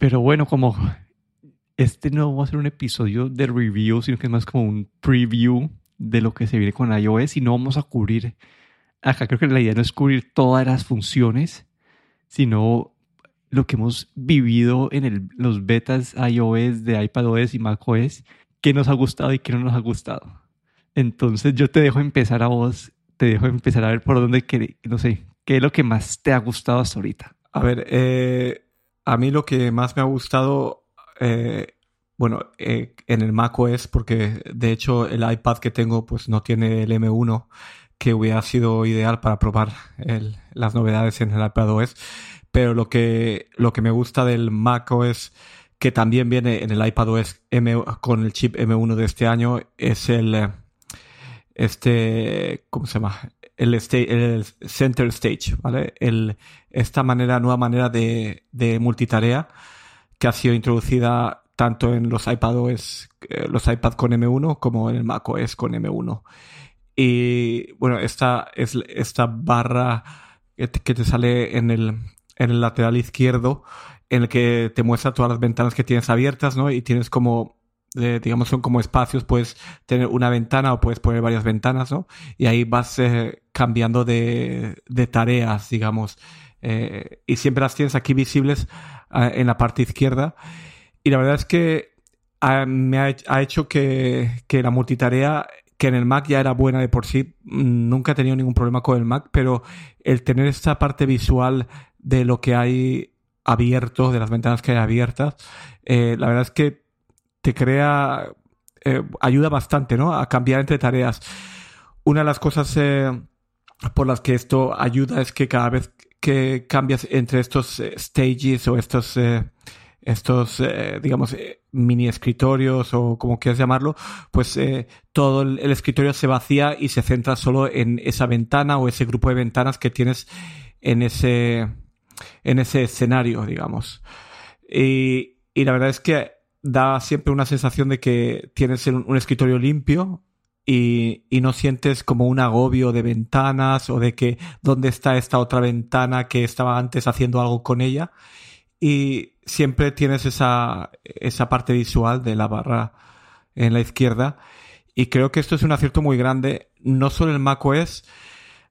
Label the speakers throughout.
Speaker 1: Pero bueno, como este no va a ser un episodio de review, sino que es más como un preview de lo que se viene con iOS y no vamos a cubrir, acá creo que la idea no es cubrir todas las funciones, sino lo que hemos vivido en el, los betas iOS de iPadOS y macOS, qué nos ha gustado y qué no nos ha gustado. Entonces yo te dejo empezar a vos, te dejo empezar a ver por dónde, no sé, qué es lo que más te ha gustado hasta ahorita.
Speaker 2: A ver, eh, a mí lo que más me ha gustado, eh, bueno, eh, en el macOS, porque de hecho el iPad que tengo pues no tiene el M1, que hubiera sido ideal para probar las novedades en el iPadOS. Pero lo que, lo que me gusta del macOS que también viene en el iPadOS M con el chip M1 de este año es el este ¿cómo se llama? El, el center stage, ¿vale? Esta manera, nueva manera de, de multitarea que ha sido introducida tanto en los iPadOS, eh, los iPad con M1 como en el macOS con M1. Y bueno, esta es esta barra que te sale en el, en el lateral izquierdo en el que te muestra todas las ventanas que tienes abiertas, ¿no? Y tienes como, eh, digamos, son como espacios, puedes tener una ventana o puedes poner varias ventanas, ¿no? Y ahí vas eh, cambiando de, de, tareas, digamos. Eh, y siempre las tienes aquí visibles en la parte izquierda. Y la verdad es que ah, me ha, ha hecho que, que la multitarea que en el Mac ya era buena de por sí, mm, nunca he tenido ningún problema con el Mac, pero el tener esta parte visual de lo que hay abierto, de las ventanas que hay abiertas, eh, la verdad es que te crea, eh, ayuda bastante, ¿no? A cambiar entre tareas. Una de las cosas eh, por las que esto ayuda es que cada vez que cambias entre estos stages o estos, estos, digamos, mini escritorios o como quieras llamarlo, pues todo el, escritorio se vacía y se centra solo en esa ventana o ese grupo de ventanas que tienes en ese, en ese escenario, digamos. Y, y la verdad es que da siempre una sensación de que tienes un, escritorio limpio y, no sientes como un agobio de ventanas o de que dónde está esta otra ventana que estaba antes haciendo algo con ella. Y siempre tienes esa, esa parte visual de la barra en la izquierda. Y creo que esto es un acierto muy grande, no solo en macOS,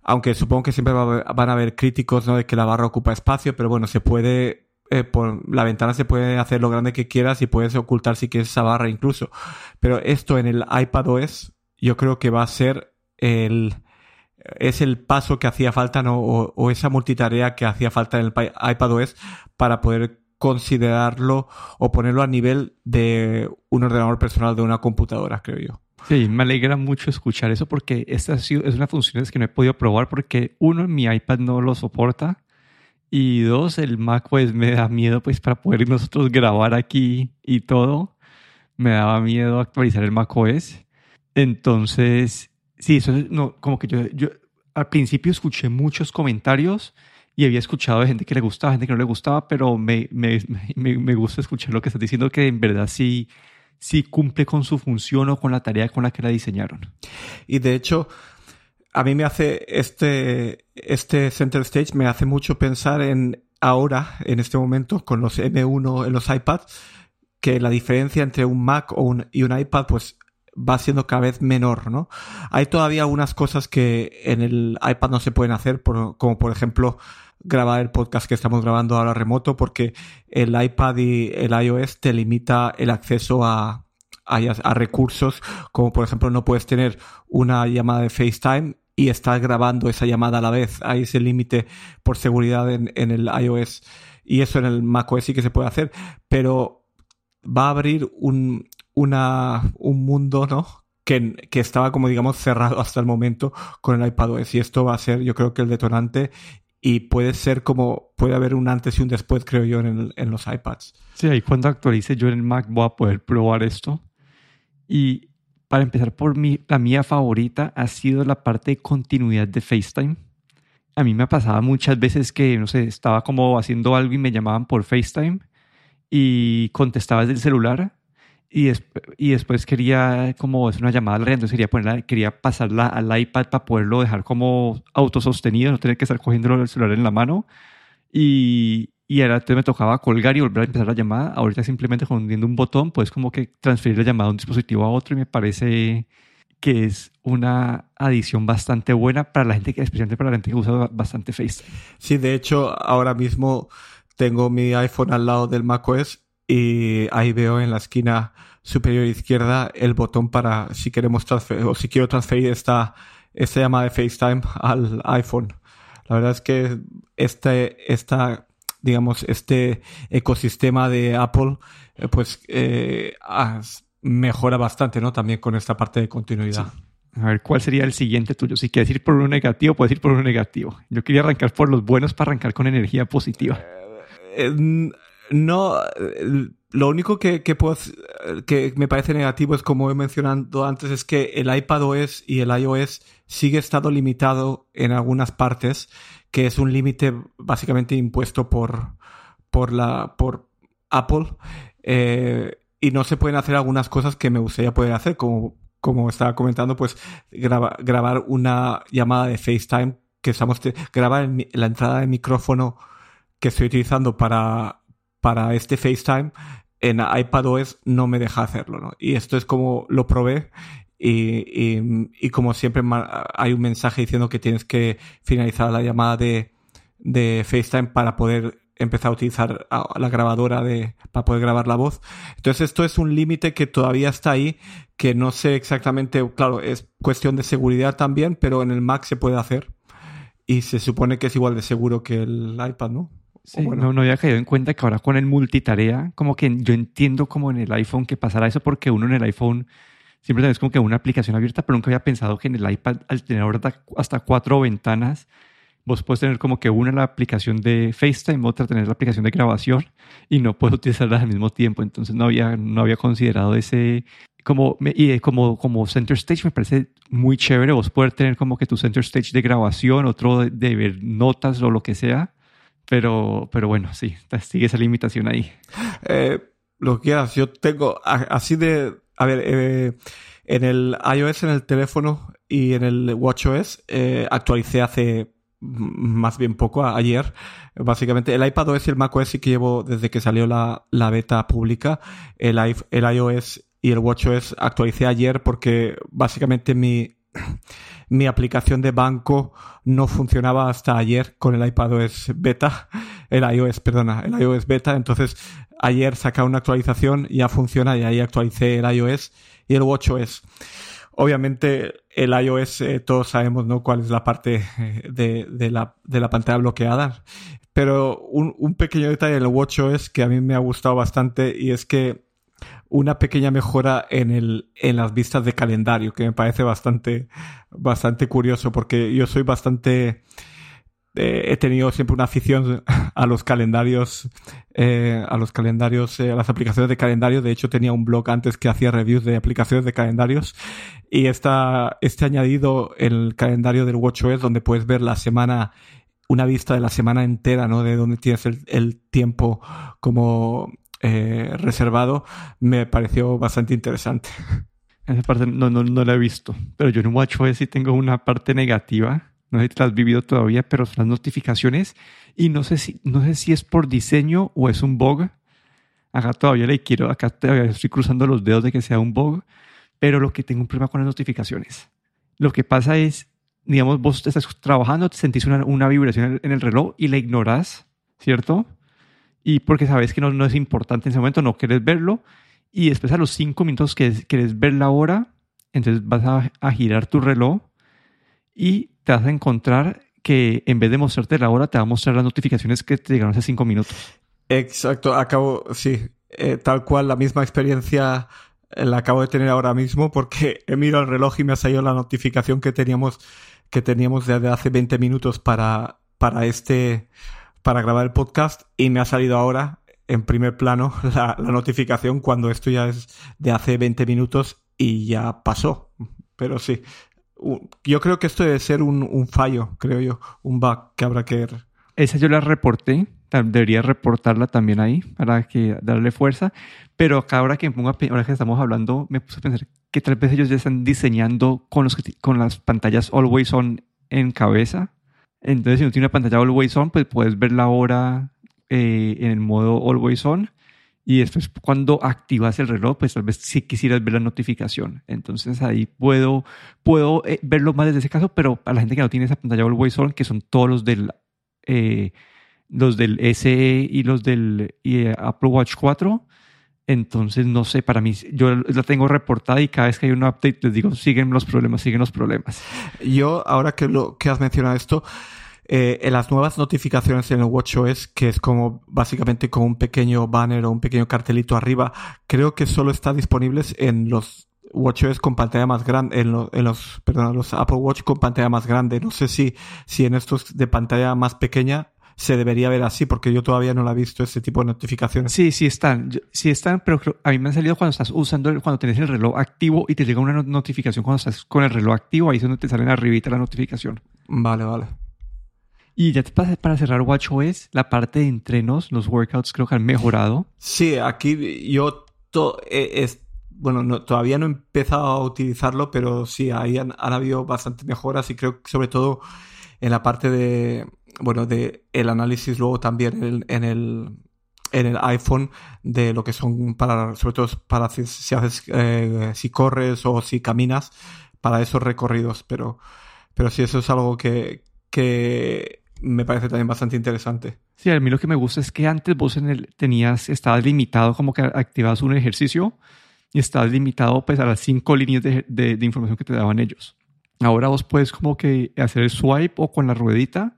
Speaker 2: aunque supongo que siempre van a haber críticos ¿no? de que la barra ocupa espacio, pero bueno, se puede, eh, por, la ventana se puede hacer lo grande que quieras y puedes ocultar si quieres esa barra incluso. Pero esto en el iPad OS yo creo que va a ser el, es el paso que hacía falta, ¿no? O, o esa multitarea que hacía falta en el iPad OS para poder considerarlo o ponerlo a nivel de un ordenador personal de una computadora, creo yo.
Speaker 1: Sí, me alegra mucho escuchar eso porque esta es una función que no he podido probar porque uno, mi iPad no lo soporta y dos, el Mac pues me da miedo pues para poder nosotros grabar aquí y todo. Me daba miedo actualizar el Mac OS. Entonces, sí, eso es, no, como que yo, yo al principio escuché muchos comentarios y había escuchado de gente que le gustaba, gente que no le gustaba, pero me, me, me, me gusta escuchar lo que estás diciendo que en verdad sí si cumple con su función o con la tarea con la que la diseñaron.
Speaker 2: Y de hecho, a mí me hace este, este Center Stage me hace mucho pensar en ahora, en este momento, con los M1 en los iPads, que la diferencia entre un Mac o un, y un iPad, pues va siendo cada vez menor, ¿no? Hay todavía algunas cosas que en el iPad no se pueden hacer, como por ejemplo grabar el podcast que estamos grabando ahora remoto porque el iPad y el iOS te limita el acceso a, a, recursos como por ejemplo no puedes tener una llamada de FaceTime y estar grabando esa llamada a la vez. Hay ese límite por seguridad en, en el iOS y eso en el macOS sí que se puede hacer, pero va a abrir un, una, un mundo, ¿no? Que, que, estaba como digamos cerrado hasta el momento con el iPadOS y esto va a ser yo creo que el detonante y puede ser como, puede haber un antes y un después, creo yo, en, en los iPads.
Speaker 1: Sí, ahí cuando actualice yo en el Mac voy a poder probar esto. Y para empezar por mí, la mía favorita ha sido la parte de continuidad de FaceTime. A mí me pasaba muchas veces que, no sé, estaba como haciendo algo y me llamaban por FaceTime y contestaba desde el celular y, y después quería como es una llamada larga, entonces quería ponerla, quería pasarla al iPad para poderlo dejar como autosostenido, no tener que estar cogiendo el celular en la mano. Y, y ahora me tocaba colgar y volver a empezar la llamada. Ahorita simplemente con un botón puedes como que transferir la llamada de un dispositivo a otro y me parece que es una adición bastante buena para la gente que, especialmente para la gente que usa bastante FaceTime.
Speaker 2: Sí, de hecho, ahora mismo tengo mi iPhone al lado del macOS y ahí veo en la esquina superior izquierda el botón para si queremos transferir o si quiero transferir esta, esta llamada de FaceTime al iPhone. La verdad es que este, esta, digamos, este ecosistema de Apple, eh, pues, eh, mejora bastante, ¿no? También con esta parte de continuidad.
Speaker 1: A ver, ¿cuál sería el siguiente tuyo? Si quieres ir por uno negativo, puedes ir por uno negativo. Yo quería arrancar por los buenos para arrancar con energía positiva.
Speaker 2: Eh, no, lo único que, que, que me parece negativo es, como he mencionado antes, es que el iPad OS y el iOS sigue estando limitado en algunas partes, que es un límite básicamente impuesto por, por, la, por Apple. Eh, y no se pueden hacer algunas cosas que me gustaría poder hacer, como, como estaba comentando, pues grabar una llamada de FaceTime que estamos grabar la entrada de micrófono que estoy utilizando para, para este FaceTime en iPadOS no me deja hacerlo, ¿no? Y esto es como lo probé y, como siempre hay un mensaje diciendo que tienes que finalizar la llamada de, de FaceTime para poder empezar a utilizar la grabadora de, para poder grabar la voz. Entonces esto es un límite que todavía está ahí, que no sé exactamente, claro, es cuestión de seguridad también, pero en el Mac se puede hacer. Y se supone que es igual de seguro que el iPad, ¿no?
Speaker 1: Sí, no, no había caído en cuenta que ahora con el multitarea, como que yo entiendo como en el iPhone que pasará eso porque uno en el iPhone siempre tenés como que una aplicación abierta, pero nunca había pensado que en el iPad al tener ahora hasta cuatro ventanas, vos puedes tener como que una la aplicación de FaceTime, otra tener la aplicación de grabación y no puedes utilizarlas al mismo tiempo. Entonces no había, no había considerado ese, como, y como, como Center Stage me parece muy chévere vos poder tener como que tu Center Stage de grabación, otro de ver notas o lo que sea pero, pero bueno, sí, sigue esa limitación ahí.
Speaker 2: Eh, lo que quieras, yo tengo así de, a ver, eh, en el iOS, en el teléfono y en el WatchOS, eh, actualicé hace más bien poco, ayer. Básicamente, el iPadOS y el macOS sí que llevo desde que salió la, la beta pública. El, el iOS y el WatchOS actualicé ayer porque básicamente mi, mi aplicación de banco no funcionaba hasta ayer con el iPadOS beta, el iOS, perdona, el iOS beta. Entonces, ayer saca una actualización, ya funciona y ahí actualicé el iOS y el WatchOS. Obviamente, el iOS, eh, todos sabemos, ¿no? Cuál es la parte eh, de, de, la, de la pantalla bloqueada. Pero un, un pequeño detalle del WatchOS que a mí me ha gustado bastante y es que una pequeña mejora en, el, en las vistas de calendario, que me parece bastante, bastante curioso, porque yo soy bastante... Eh, he tenido siempre una afición a los calendarios, eh, a los calendarios, eh, a las aplicaciones de calendario. De hecho, tenía un blog antes que hacía reviews de aplicaciones de calendarios. Y está este añadido el calendario del WatchOS, donde puedes ver la semana una vista de la semana entera, ¿no? De donde tienes el tiempo como eh, reservado me pareció bastante interesante.
Speaker 1: Esa parte no, no, no la he visto, pero yo en WatchOS sí tengo una parte negativa. No sé si la has vivido todavía, pero son las notificaciones y no sé si, no sé si es por diseño o es un bug. Acá todavía le quiero, acá todavía estoy cruzando los dedos de que sea un bug, pero lo que tengo un problema con las notificaciones. Lo que pasa es, digamos, vos estás trabajando, te sentís una, una vibración en el reloj y la ignoras, ¿cierto? Y porque sabes que no, no, es importante en ese momento, no quieres verlo, y después a los cinco minutos que quieres ver la hora, entonces vas a, a, girar tu reloj y te vas a encontrar que en vez de mostrarte la hora, te va a mostrar las notificaciones que te llegaron hace cinco minutos.
Speaker 2: Exacto, acabo, sí, eh, tal cual la misma experiencia eh, la acabo de tener ahora mismo porque he mirado el reloj y me ha salido la notificación que teníamos que teníamos desde hace 20 minutos para, para este para grabar el podcast y me ha salido ahora en primer plano la, notificación cuando esto ya es de hace 20 minutos y ya pasó. Pero sí, yo creo que esto debe ser un, fallo, creo yo, un bug que habrá que.
Speaker 1: Esa yo la reporté, debería reportarla también ahí para que darle fuerza. Pero acá ahora que, ahora que estamos hablando, me puse a pensar que tal vez ellos ya están diseñando con, los, con las pantallas always on en cabeza entonces, si no tiene una pantalla always on, pues puedes ver la hora eh, en el modo Always On y después cuando activas el reloj, pues tal vez sí quisieras ver la notificación. Entonces ahí puedo, puedo eh, verlo más desde ese caso, pero para la gente que no tiene esa pantalla Always On, que son todos los del, eh, los del SE y los del Apple Watch 4, entonces, no sé, para mí, yo la tengo reportada y cada vez que hay un update les digo, siguen los problemas, siguen los problemas.
Speaker 2: Yo, ahora que, lo, que has mencionado esto, eh, en las nuevas notificaciones en el WatchOS, que es como básicamente con un pequeño banner o un pequeño cartelito arriba, creo que solo está disponibles en los WatchOS con pantalla más grande, en, en los, perdón, los Apple Watch con pantalla más grande. No sé si, si en estos de pantalla más pequeña se debería ver así, porque yo todavía no la he visto ese tipo de notificaciones.
Speaker 1: Sí, sí están, sí están, pero a mí me han salido cuando estás usando, cuando tienes el reloj activo y te llega una notificación cuando estás con el reloj activo, ahí es donde te salen arribita la notificación.
Speaker 2: Vale, vale.
Speaker 1: Y ya para cerrar WatchOS, la parte de entrenos, los workouts creo que han mejorado.
Speaker 2: Sí, aquí yo eh, es, bueno, no, todavía no he empezado a utilizarlo, pero sí, ahí han, han habido bastantes mejoras y creo que sobre todo en la parte de, bueno, de el análisis luego también en el, en el, iPhone de lo que son para, sobre todo para si, eh, si corres o si caminas, para esos recorridos, pero, pero sí, eso es algo que, que me parece también bastante interesante.
Speaker 1: Sí, a mí lo que me gusta es que antes vos en el, tenías, estabas limitado como que activabas un ejercicio y estabas limitado pues a las cinco líneas de, de, de información que te daban ellos. Ahora vos puedes como que hacer el swipe o con la ruedita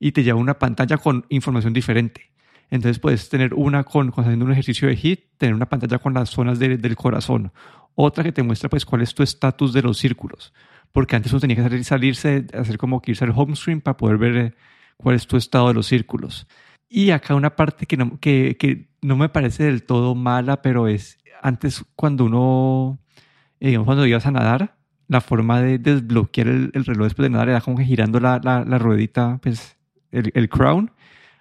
Speaker 1: y te lleva una pantalla con información diferente. Entonces puedes tener una con, haciendo un ejercicio de HIIT, tener una pantalla con las zonas del corazón, otra que te muestra pues cuál es tu estatus de los círculos, porque antes uno tenía que salir, salirse, hacer como que irse al home screen para poder ver eh, cuál es tu estado de los círculos. Y acá una parte que no, que, que no me parece del todo mala, pero es antes cuando uno, eh, digamos, cuando ibas a nadar, la forma de desbloquear el, reloj después de nadar era como que girando la, la, ruedita, pues el, el, crown.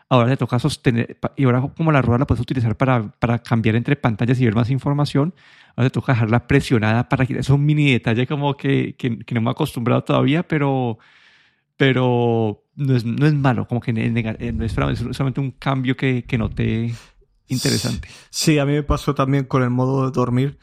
Speaker 1: Ahora te toca sostener, y ahora como la rueda la puedes utilizar para, para cambiar entre pantallas y ver más información, ahora te toca dejarla presionada para que es un mini detalle como que, que, que no me he acostumbrado todavía, pero, pero no es, no es malo, como que no es, solamente un cambio que, que noté interesante.
Speaker 2: Sí, a mí me pasó también con el modo de dormir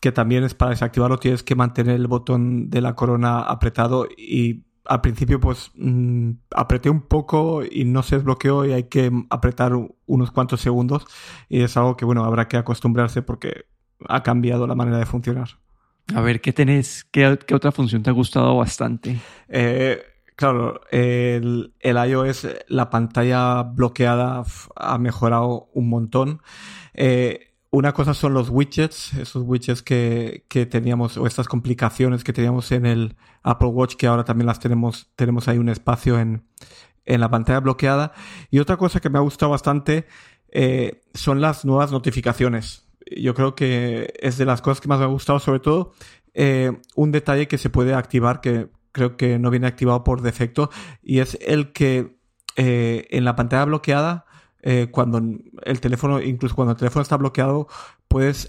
Speaker 2: que también es para desactivarlo tienes que mantener el botón de la corona apretado y al principio pues mm, apreté un poco y no se desbloqueó y hay que apretar unos cuantos segundos y es algo que bueno habrá que acostumbrarse porque ha cambiado la manera de funcionar.
Speaker 1: A ver, ¿qué tenés? ¿Qué, otra función te ha gustado bastante?
Speaker 2: Eh, claro, el, el, iOS, la pantalla bloqueada ha mejorado un montón. Eh, una cosa son los widgets, esos widgets que, que, teníamos, o estas complicaciones que teníamos en el Apple Watch, que ahora también las tenemos, tenemos ahí un espacio en, en la pantalla bloqueada. Y otra cosa que me ha gustado bastante eh, son las nuevas notificaciones. Yo creo que es de las cosas que más me ha gustado, sobre todo eh, un detalle que se puede activar, que creo que no viene activado por defecto, y es el que eh, en la pantalla bloqueada eh, cuando el teléfono, incluso cuando el teléfono está bloqueado, puedes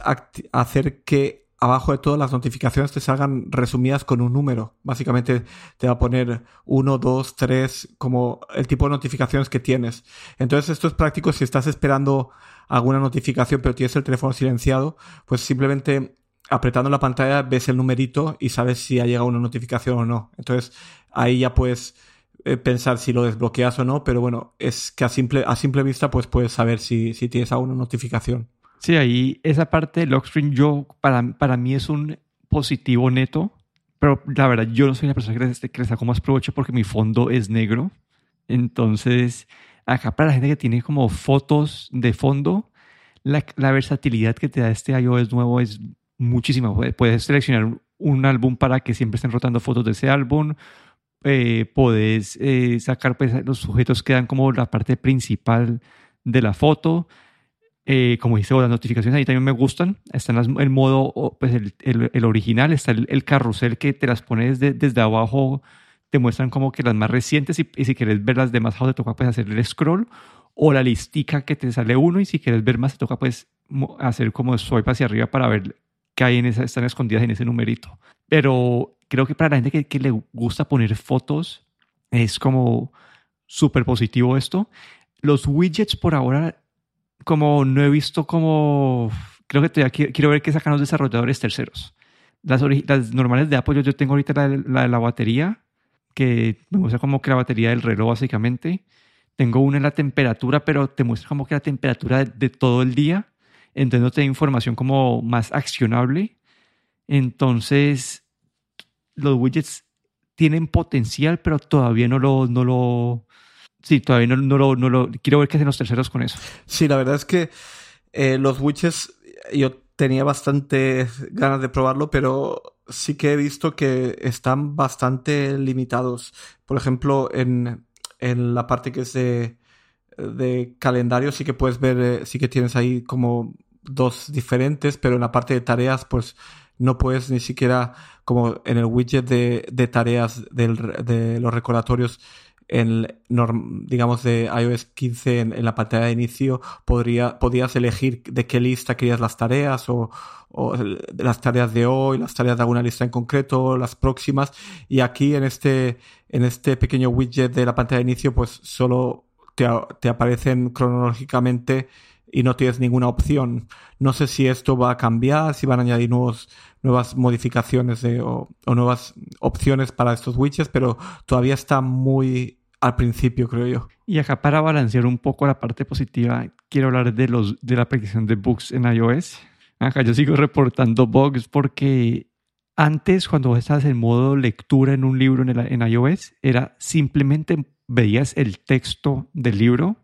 Speaker 2: hacer que abajo de todas las notificaciones te salgan resumidas con un número. Básicamente te va a poner 1, 2, 3, como el tipo de notificaciones que tienes. Entonces esto es práctico si estás esperando alguna notificación pero tienes el teléfono silenciado, pues simplemente apretando la pantalla ves el numerito y sabes si ha llegado una notificación o no. Entonces ahí ya puedes eh, pensar si lo desbloqueas o no, pero bueno, es que a simple, a simple vista pues puedes saber si, si tienes alguna notificación.
Speaker 1: Sí, ahí esa parte del lock yo, para, para mí es un positivo neto, pero la verdad yo no soy una persona que le, que saco más provecho porque mi fondo es negro. Entonces, acá para la gente que tiene como fotos de fondo, la, la versatilidad que te da este iOS nuevo es muchísima. Puedes seleccionar un álbum para que siempre estén rotando fotos de ese álbum eh, podés eh, sacar pues, los sujetos que dan como la parte principal de la foto. Eh, como dice, las notificaciones ahí también me gustan. Está en el modo, pues el, el, original, está el, carrusel que te las pones desde abajo, te muestran como que las más recientes y, si quieres ver las demás, te toca pues hacer el scroll o la listica que te sale uno y si quieres ver más, te toca pues hacer como swipe hacia arriba para ver qué hay en esa, están escondidas en ese numerito. Pero creo que para la gente que, le gusta poner fotos es como súper positivo esto. los widgets por ahora, como no he visto como, creo que todavía quiero, ver qué sacan los desarrolladores terceros. Las, las normales de Apple, yo, tengo ahorita la, la de la batería, que me muestra como que la batería del reloj básicamente. Tengo una en la temperatura, pero te muestra como que la temperatura de, todo el día. Entonces no te da información como más accionable. Entonces, los widgets tienen potencial, pero todavía no lo, no lo, sí, todavía no, no, lo, no lo, quiero ver qué hacen los terceros con eso.
Speaker 2: Sí, la verdad es que eh, los widgets, yo tenía bastante ganas de probarlo, pero sí que he visto que están bastante limitados. Por ejemplo, en, en la parte que es de, de, calendario sí que puedes ver, eh, sí que tienes ahí como dos diferentes, pero en la parte de tareas pues no puedes ni siquiera como en el widget de, de tareas del, de los recordatorios en, digamos, de iOS 15 en, la pantalla de inicio podría, podías elegir de qué lista querías las tareas o, o las tareas de hoy, las tareas de alguna lista en concreto, las próximas. Y aquí en este, en este pequeño widget de la pantalla de inicio, pues solo te, te aparecen cronológicamente y no tienes ninguna opción. No sé si esto va a cambiar, si van a añadir nuevos, nuevas modificaciones de, o, o, nuevas opciones para estos widgets, pero todavía está muy al principio, creo yo.
Speaker 1: Y acá para balancear un poco la parte positiva, quiero hablar de, los, de la predicción de bugs en iOS. Acá yo sigo reportando bugs porque antes cuando estabas en modo lectura en un libro en, en iOS, era simplemente veías el texto del libro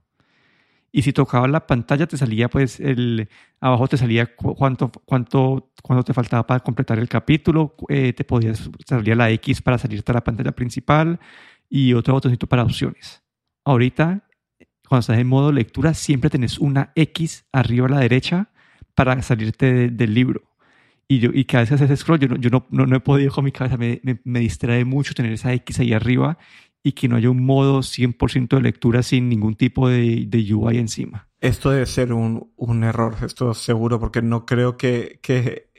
Speaker 1: y si tocabas la pantalla te salía pues el abajo te salía cuánto cuánto cuánto te faltaba para completar el capítulo eh, te podías salía la X para salirte a la pantalla principal y otro botoncito para opciones. Ahorita, cuando estás en modo lectura, siempre tenés una X arriba a la derecha para salirte del libro. Y, yo, y cada vez que haces scroll, yo, no, yo no, no, he podido con mi cabeza, me, me, distrae mucho tener esa X ahí arriba y que no haya un modo 100% de lectura sin ningún tipo de, de UI encima.
Speaker 2: Esto debe ser un, un, error, esto seguro, porque no creo que, que,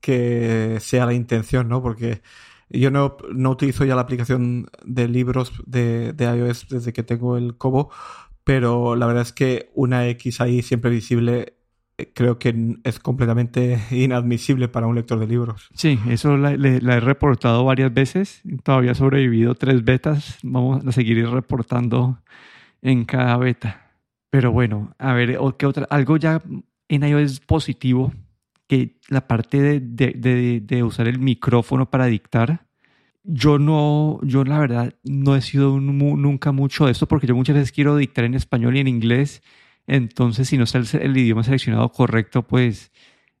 Speaker 2: que sea la intención, ¿no? Porque yo no, no utilizo ya la aplicación de libros de, de iOS desde que tengo el Kobo, pero la verdad es que una X ahí siempre visible creo que es completamente inadmisible para un lector de libros.
Speaker 1: Sí, eso la, he reportado varias veces. Todavía he sobrevivido tres betas. Vamos a seguir reportando en cada beta. Pero bueno, a ver, ¿qué otra? Algo ya en iOS positivo que la parte de, de, de, usar el micrófono para dictar, yo no, yo la verdad no he sido nunca mucho de esto porque yo muchas veces quiero dictar en español y en inglés, entonces si no está el, idioma seleccionado correcto, pues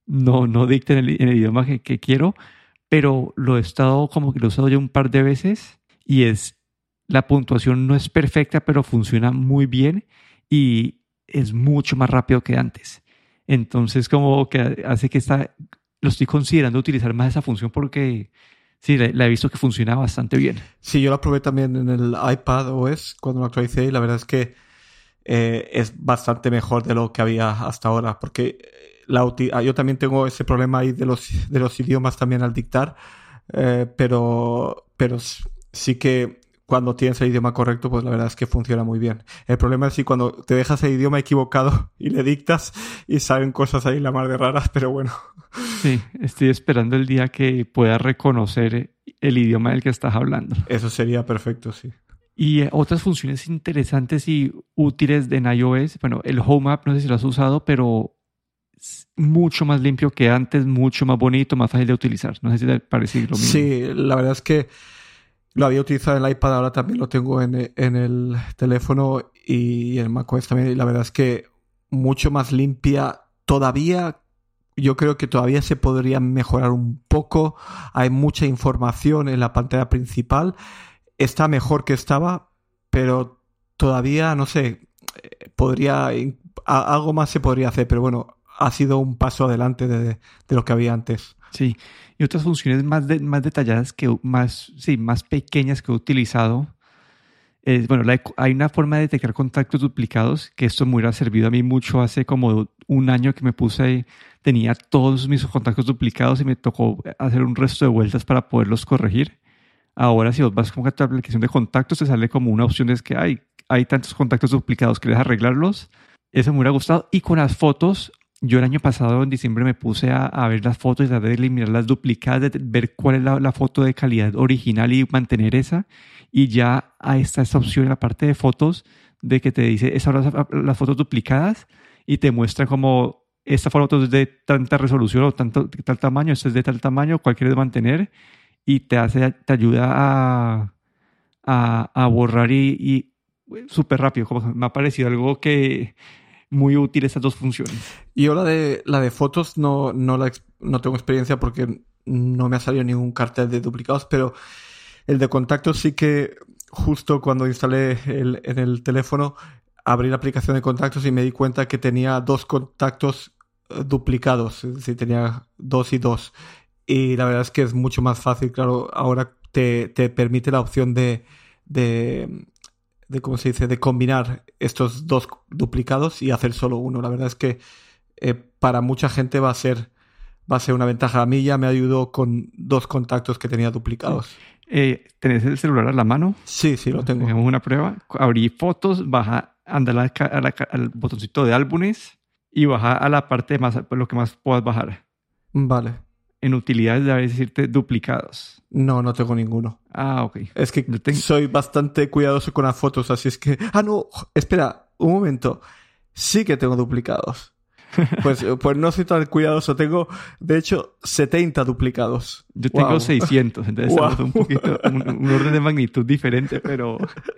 Speaker 1: no, no dicten en el, idioma que, quiero, pero lo he estado como que lo he usado ya un par de veces y es, la puntuación no es perfecta, pero funciona muy bien y es mucho más rápido que antes. Entonces, como que hace que está, lo estoy considerando utilizar más esa función porque sí, la, he visto que funciona bastante bien.
Speaker 2: Sí, yo la probé también en el iPad OS cuando lo actualicé y la verdad es que eh, es bastante mejor de lo que había hasta ahora porque la ah, yo también tengo ese problema ahí de los, de los idiomas también al dictar, eh, pero, pero sí que cuando tienes el idioma correcto, pues la verdad es que funciona muy bien. El problema es si cuando te dejas el idioma equivocado y le dictas y salen cosas ahí la más de raras, pero bueno.
Speaker 1: Sí, estoy esperando el día que pueda reconocer el idioma del que estás hablando.
Speaker 2: Eso sería perfecto, sí.
Speaker 1: Y eh, otras funciones interesantes y útiles de iOS, bueno, el Home App no sé si lo has usado, pero es mucho más limpio que antes, mucho más bonito, más fácil de utilizar. No sé si te parece lo mismo.
Speaker 2: Sí, la verdad es que lo había utilizado en el iPad, ahora también lo tengo en, en el teléfono y en macOS también. Y la verdad es que mucho más limpia. Todavía, yo creo que todavía se podría mejorar un poco. Hay mucha información en la pantalla principal. Está mejor que estaba, pero todavía, no sé, podría, algo más se podría hacer, pero bueno, ha sido un paso adelante de, de lo que había antes.
Speaker 1: Sí, y otras funciones más, más detalladas, que más, sí, más pequeñas que he utilizado. Bueno, hay una forma de detectar contactos duplicados, que esto me hubiera servido a mí mucho hace como un año que me puse, tenía todos mis contactos duplicados y me tocó hacer un resto de vueltas para poderlos corregir. Ahora, si vos vas con tu aplicación de contactos, te sale como una opción de que, hay hay tantos contactos duplicados, ¿quieres arreglarlos? Eso me hubiera gustado. Y con las fotos, yo el año pasado, en diciembre, me puse a, ver las fotos y a de eliminar las duplicadas, de ver cuál es la, foto de calidad original y mantener esa. Y ya ahí está esta opción en la parte de fotos de que te dice, esas son las, fotos duplicadas y te muestra como esta foto es de tanta resolución o tanto, tal tamaño, esta es de tal tamaño, cuál quieres mantener y te, hace, te ayuda a, a, borrar y, súper rápido. Como me ha parecido algo que muy útil estas dos funciones.
Speaker 2: Yo la de, la de fotos no, no, la, no tengo experiencia porque no me ha salido ningún cartel de duplicados, pero el de contactos sí que justo cuando instalé el, en el teléfono abrí la aplicación de contactos y me di cuenta que tenía dos contactos eh, duplicados, es decir, tenía dos y dos. Y la verdad es que es mucho más fácil, claro, ahora te, te permite la opción de, de, de, ¿cómo se dice?, de combinar estos dos duplicados y hacer solo uno. La verdad es que eh, para mucha gente va a ser va a ser una ventaja. A mí ya me ayudó con dos contactos que tenía duplicados.
Speaker 1: Eh, ¿Tenés el celular a la mano?
Speaker 2: Sí, sí, lo tengo.
Speaker 1: Tenemos una prueba. Abrí fotos, baja, anda al botoncito de álbumes y baja a la parte más, lo que más puedas bajar.
Speaker 2: Vale
Speaker 1: en utilidades de decirte duplicados.
Speaker 2: No, no tengo ninguno.
Speaker 1: Ah, ok.
Speaker 2: Es que soy bastante cuidadoso con las fotos, así es que... Ah, no, espera, un momento. Sí que tengo duplicados. Pues, pues no soy tan cuidadoso. Tengo, de hecho, 70 duplicados.
Speaker 1: Yo tengo 600, entonces es un poquito, un, orden de magnitud diferente, pero,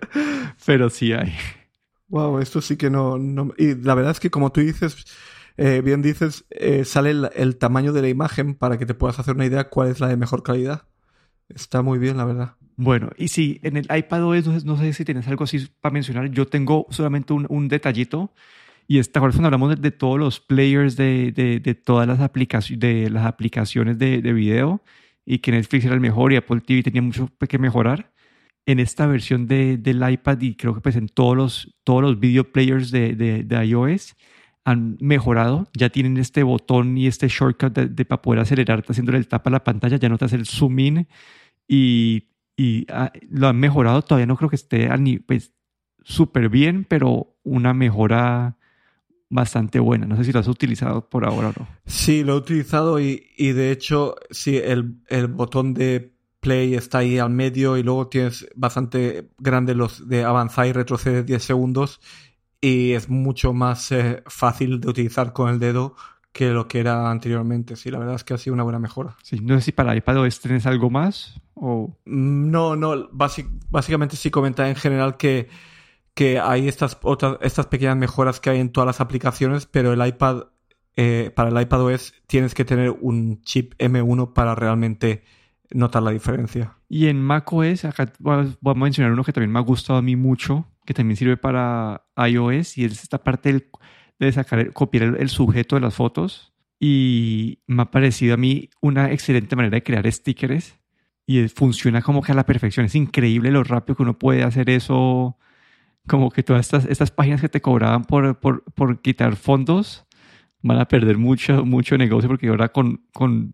Speaker 1: pero sí hay.
Speaker 2: Wow, esto sí que no, no... Y la verdad es que como tú dices eh, bien dices, eh, sale el, tamaño de la imagen para que te puedas hacer una idea cuál es la de mejor calidad. Está muy bien, la verdad.
Speaker 1: Bueno, y si en el iPad OS, no sé si tienes algo así para mencionar, yo tengo solamente un, detallito. Y esta cuando hablamos de, todos los players de, de, todas las, aplicaciones de las aplicaciones de, de, video y que Netflix era el mejor y Apple TV tenía mucho que mejorar. En esta versión del iPad y creo que pues en todos los, todos los video players de, iOS, han mejorado, ya tienen este botón y este shortcut de, para poder acelerarte haciéndole el tap a la pantalla, ya no te hace el zoom in y, y ah, lo han mejorado, todavía no creo que esté pues súper bien, pero una mejora bastante buena. No sé si lo has utilizado por ahora o no.
Speaker 2: Sí, lo he utilizado y, y de hecho, sí, el, el botón de play está ahí al medio y luego tienes bastante grande los de avanzar y retroceder 10 segundos y es mucho más eh, fácil de utilizar con el dedo que lo que era anteriormente. Sí, la verdad es que ha sido una buena mejora.
Speaker 1: Sí, no sé si para iPadOS tienes algo más o...
Speaker 2: Mm, no, no, básicamente sí comenta en general que, que hay estas, otras, estas pequeñas mejoras que hay en todas las aplicaciones, pero el iPad, eh, para el iPadOS tienes que tener un chip M1 para realmente notar la diferencia.
Speaker 1: Y en macOS, acá voy a mencionar uno que también me ha gustado a mí mucho, que también sirve para iOS, y es esta parte de sacar, copiar el, sujeto de las fotos. Y me ha parecido a mí una excelente manera de crear stickers. Y funciona como que a la perfección. Es increíble lo rápido que uno puede hacer eso. Como que todas estas, estas páginas que te cobraban por, por, por quitar fondos van a perder mucho, mucho negocio porque ahora con, con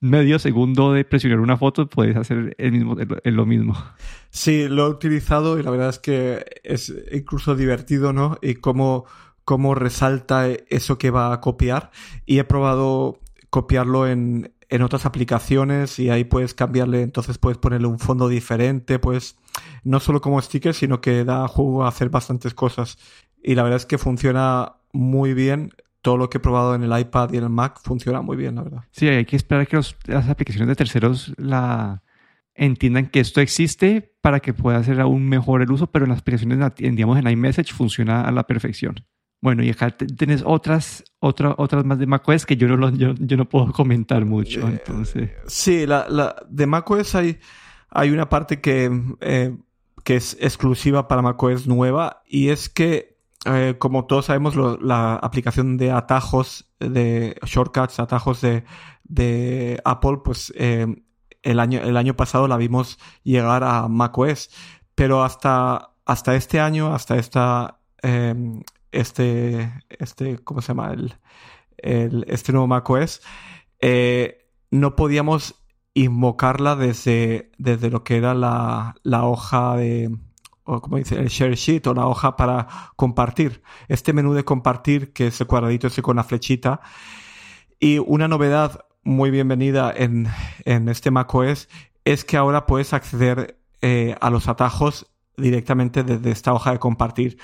Speaker 1: medio segundo de presionar una foto puedes hacer el mismo, lo mismo.
Speaker 2: Sí, lo he utilizado y la verdad es que es incluso divertido, ¿no? Y cómo, cómo resalta eso que va a copiar. Y he probado copiarlo en, en otras aplicaciones y ahí puedes cambiarle, entonces puedes ponerle un fondo diferente, pues no solo como sticker, sino que da juego a hacer bastantes cosas. Y la verdad es que funciona muy bien todo lo que he probado en el iPad y en el Mac funciona muy bien, la verdad.
Speaker 1: Sí, hay que esperar que las aplicaciones de terceros la entiendan que esto existe para que pueda hacer aún mejor el uso, pero en las aplicaciones, digamos, en iMessage funciona a la perfección. Bueno, y acá tienes otras, otra, otras más de macOS que yo no, yo, no puedo comentar mucho, eh, entonces...
Speaker 2: Sí, la, la, de macOS hay, hay una parte que, eh, que es exclusiva para macOS nueva y es que eh, como todos sabemos, la aplicación de atajos, de shortcuts, atajos de, de Apple, pues eh, el, año, el año pasado la vimos llegar a macOS. Pero hasta, hasta este año, hasta esta, em, este, este, ¿cómo se llama? El, el, este nuevo macOS, eh, no podíamos invocarla desde, desde lo que era la, la hoja de o como dice, el share sheet o la hoja para compartir. Este menú de compartir, que es el cuadradito ese con la flechita. Y una novedad muy bienvenida en, en este macOS es que ahora puedes acceder eh, a los atajos directamente desde esta hoja de compartir.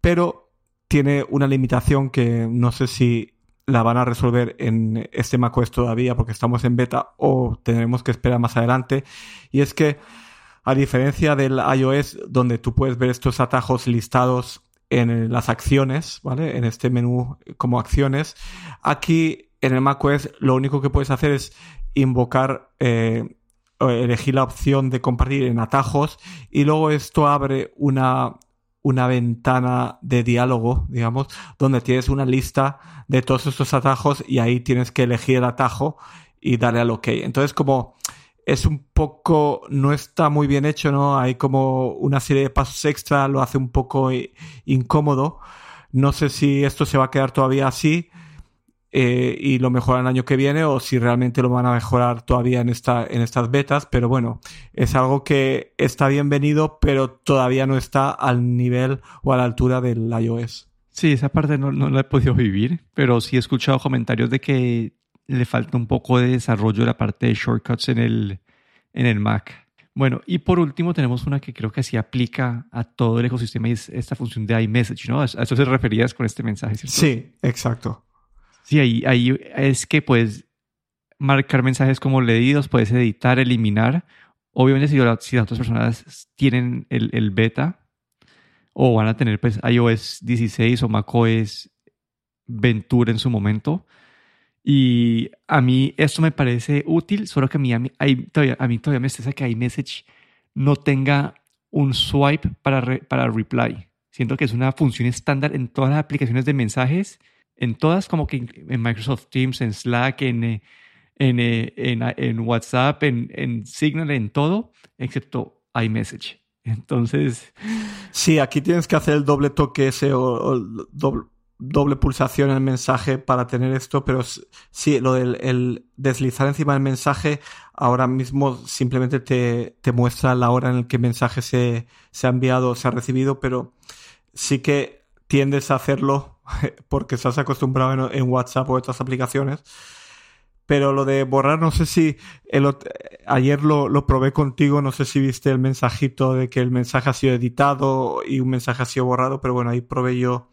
Speaker 2: Pero tiene una limitación que no sé si la van a resolver en este macOS todavía porque estamos en beta o tendremos que esperar más adelante. Y es que, a diferencia del iOS, donde tú puedes ver estos atajos listados en las acciones, ¿vale? En este menú como acciones, aquí en el macOS lo único que puedes hacer es invocar, eh, elegir la opción de compartir en atajos y luego esto abre una una ventana de diálogo, digamos, donde tienes una lista de todos estos atajos y ahí tienes que elegir el atajo y darle al OK. Entonces, como es un poco, no está muy bien hecho, ¿no? Hay como una serie de pasos extra, lo hace un poco incómodo. No sé si esto se va a quedar todavía así eh, y lo mejoran el año que viene o si realmente lo van a mejorar todavía en, esta, en estas betas, pero bueno, es algo que está bienvenido, pero todavía no está al nivel o a la altura del iOS.
Speaker 1: Sí, esa parte no, no la he podido vivir, pero sí he escuchado comentarios de que le falta un poco de desarrollo de la parte de shortcuts en el, en el Mac. Bueno, y por último tenemos una que creo que sí aplica a todo el ecosistema y es esta función de iMessage, ¿no? A eso se referías con este mensaje, ¿cierto?
Speaker 2: Sí, exacto.
Speaker 1: Sí, ahí, ahí es que puedes marcar mensajes como leídos, puedes editar, eliminar. Obviamente, si, si las otras personas tienen el, el, beta o van a tener pues, iOS 16 o macOS Ventura en su momento. Y a mí esto me parece útil, solo que a mí, a mí, todavía, a mí todavía me estresa que iMessage no tenga un swipe para, para reply. Siento que es una función estándar en todas las aplicaciones de mensajes en todas, como que en Microsoft Teams, en Slack, en, en, en, en WhatsApp, en, Signal, en todo, excepto iMessage. Entonces.
Speaker 2: Sí, aquí tienes que hacer el doble toque ese o, doble, doble, pulsación en el mensaje para tener esto, pero sí, lo del el deslizar encima del mensaje ahora mismo simplemente te, te muestra la hora en la que el mensaje se, se ha enviado o se ha recibido, pero sí que tiendes a hacerlo porque estás acostumbrado en, WhatsApp o otras aplicaciones. Pero lo de borrar, no sé si ayer lo, lo, probé contigo, no sé si viste el mensajito de que el mensaje ha sido editado y un mensaje ha sido borrado, pero bueno, ahí probé yo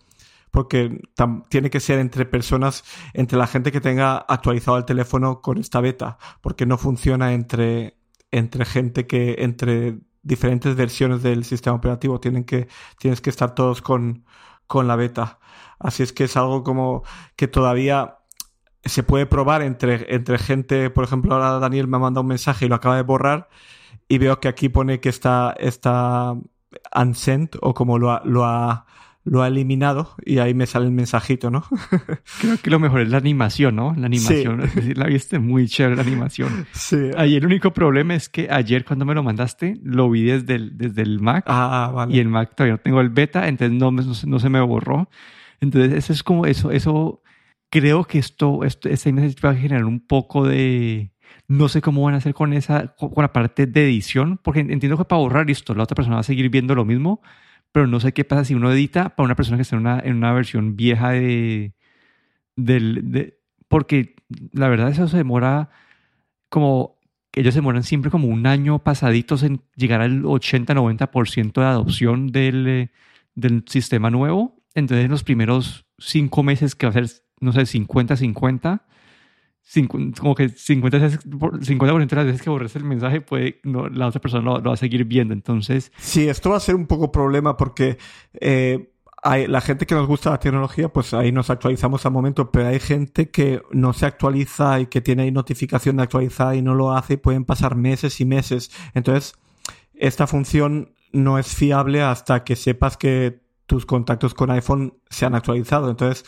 Speaker 2: porque tiene que ser entre personas, entre la gente que tenga actualizado el teléfono con esta beta, porque no funciona entre, entre gente que, entre diferentes versiones del sistema operativo, tienen que, tienes que estar todos con, con la beta. Así es que es algo como que todavía se puede probar entre, entre gente, por ejemplo, ahora Daniel me ha mandado un mensaje y lo acaba de borrar y veo que aquí pone que está, está unsent o como lo ha, lo ha, lo ha eliminado y ahí me sale el mensajito, ¿no?
Speaker 1: Creo que lo mejor es la animación, ¿no? La animación, es decir, la viste muy chévere la animación.
Speaker 2: Sí.
Speaker 1: Ahí el único problema es que ayer cuando me lo mandaste, lo vi desde el, desde el Mac.
Speaker 2: Ah, vale.
Speaker 1: Y el Mac todavía no tengo el beta, entonces no, no, no se me borró. Entonces, eso es como eso, eso creo que esto, esto esta va a generar un poco de, no sé cómo van a hacer con esa, con la parte de edición, porque entiendo que para borrar esto, la otra persona va a seguir viendo lo mismo, pero no sé qué pasa si uno edita para una persona que está en una, en una versión vieja de, del, de, porque la verdad eso se demora como, ellos se demoran siempre como un año pasaditos en llegar al 80-90% de adopción del, del sistema nuevo. Entonces, en los primeros cinco meses, que va a ser, no sé, 50-50, como que 50, 50 de las veces que borres el mensaje, puede, la otra persona lo, va a seguir viendo. Entonces.
Speaker 2: Sí, esto va a ser un poco problema porque eh, la gente que nos gusta la tecnología, pues ahí nos actualizamos al momento, pero hay gente que no se actualiza y que tiene ahí notificación de actualizar y no lo hace y pueden pasar meses y meses. Entonces, esta función no es fiable hasta que sepas que tus contactos con iPhone se han actualizado. Entonces,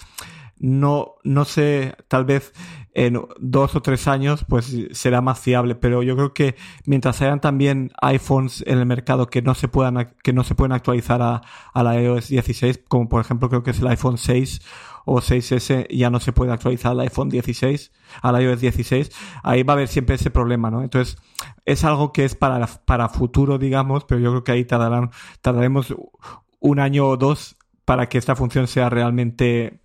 Speaker 2: no, no sé, tal vez en dos o tres años pues será más fiable. Pero yo creo que mientras hayan también iPhones en el mercado que no se puedan, que no se pueden actualizar a, a la iOS 16, como por ejemplo creo que es el iPhone 6 o 6S ya no se puede actualizar al iPhone 16, al iOS 16, ahí va a haber siempre ese problema, ¿no? Entonces, es algo que es para, para futuro, digamos, pero yo creo que ahí tardarán, tardaremos un año o dos para que esta función sea realmente,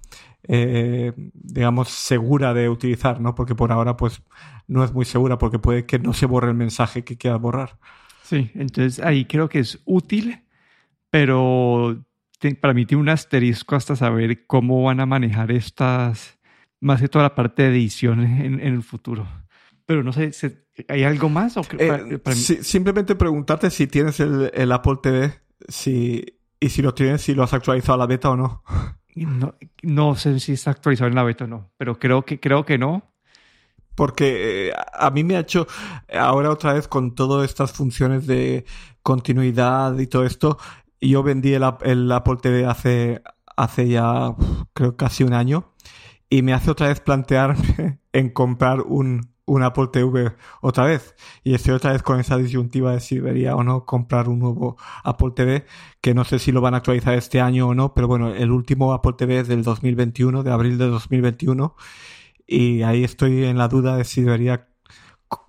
Speaker 2: eh, digamos, segura de utilizar, ¿no? Porque por ahora, pues, no es muy segura porque puede que no se borre el mensaje que quieras borrar.
Speaker 1: Sí, entonces ahí creo que es útil, pero para mí tiene un asterisco hasta saber cómo van a manejar estas, más que toda la parte de edición en, el futuro. Pero no sé, ¿hay algo más? O
Speaker 2: eh, simplemente preguntarte si tienes el, Apple TV si, y si lo tienes, si lo has actualizado a la beta o no.
Speaker 1: No, no sé si está actualizado en la beta o no, pero creo que, creo que no.
Speaker 2: Porque eh, a mí me ha hecho, ahora otra vez con todas estas funciones de continuidad y todo esto, yo vendí el, Apple TV hace, hace ya, creo, casi un año. Y me hace otra vez plantearme en comprar un, un Apple TV otra vez. Y estoy otra vez con esa disyuntiva de si debería o no comprar un nuevo Apple TV, que no sé si lo van a actualizar este año o no, pero bueno, el último Apple TV es del 2021, de abril de 2021. Y ahí estoy en la duda de si debería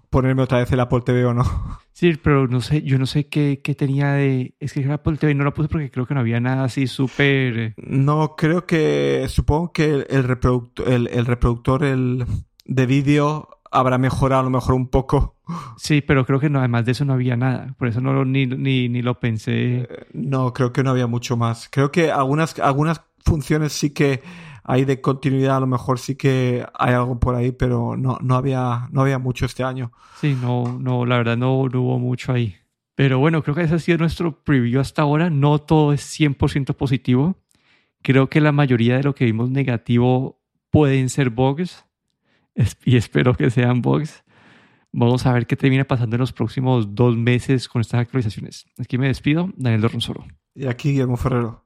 Speaker 2: ponerme otra vez el Apple TV o no.
Speaker 1: Sí, pero no sé, yo no sé qué, qué tenía de... Es que el Apple TV no lo puse porque creo que no había nada así súper... Eh.
Speaker 2: No, creo que... Supongo que el, reproductor, el, el reproductor el, de vídeo habrá mejorado a lo mejor un poco.
Speaker 1: Sí, pero creo que no, además de eso no había nada. Por eso no ni, ni, ni lo pensé.
Speaker 2: Eh, no, creo que no había mucho más. Creo que algunas, algunas funciones sí que hay de continuidad, a lo mejor sí que hay algo por ahí, pero no, no, había, no había mucho este año.
Speaker 1: Sí, no, no, la verdad no, hubo mucho ahí. Pero bueno, creo que ese ha sido nuestro preview hasta ahora. No todo es 100% positivo. Creo que la mayoría de lo que vimos negativo pueden ser bugs. Y espero que sean bugs. Vamos a ver qué termina pasando en los próximos dos meses con estas actualizaciones. Aquí me despido, Daniel Dorronsoro.
Speaker 2: Y aquí Guillermo Ferrero.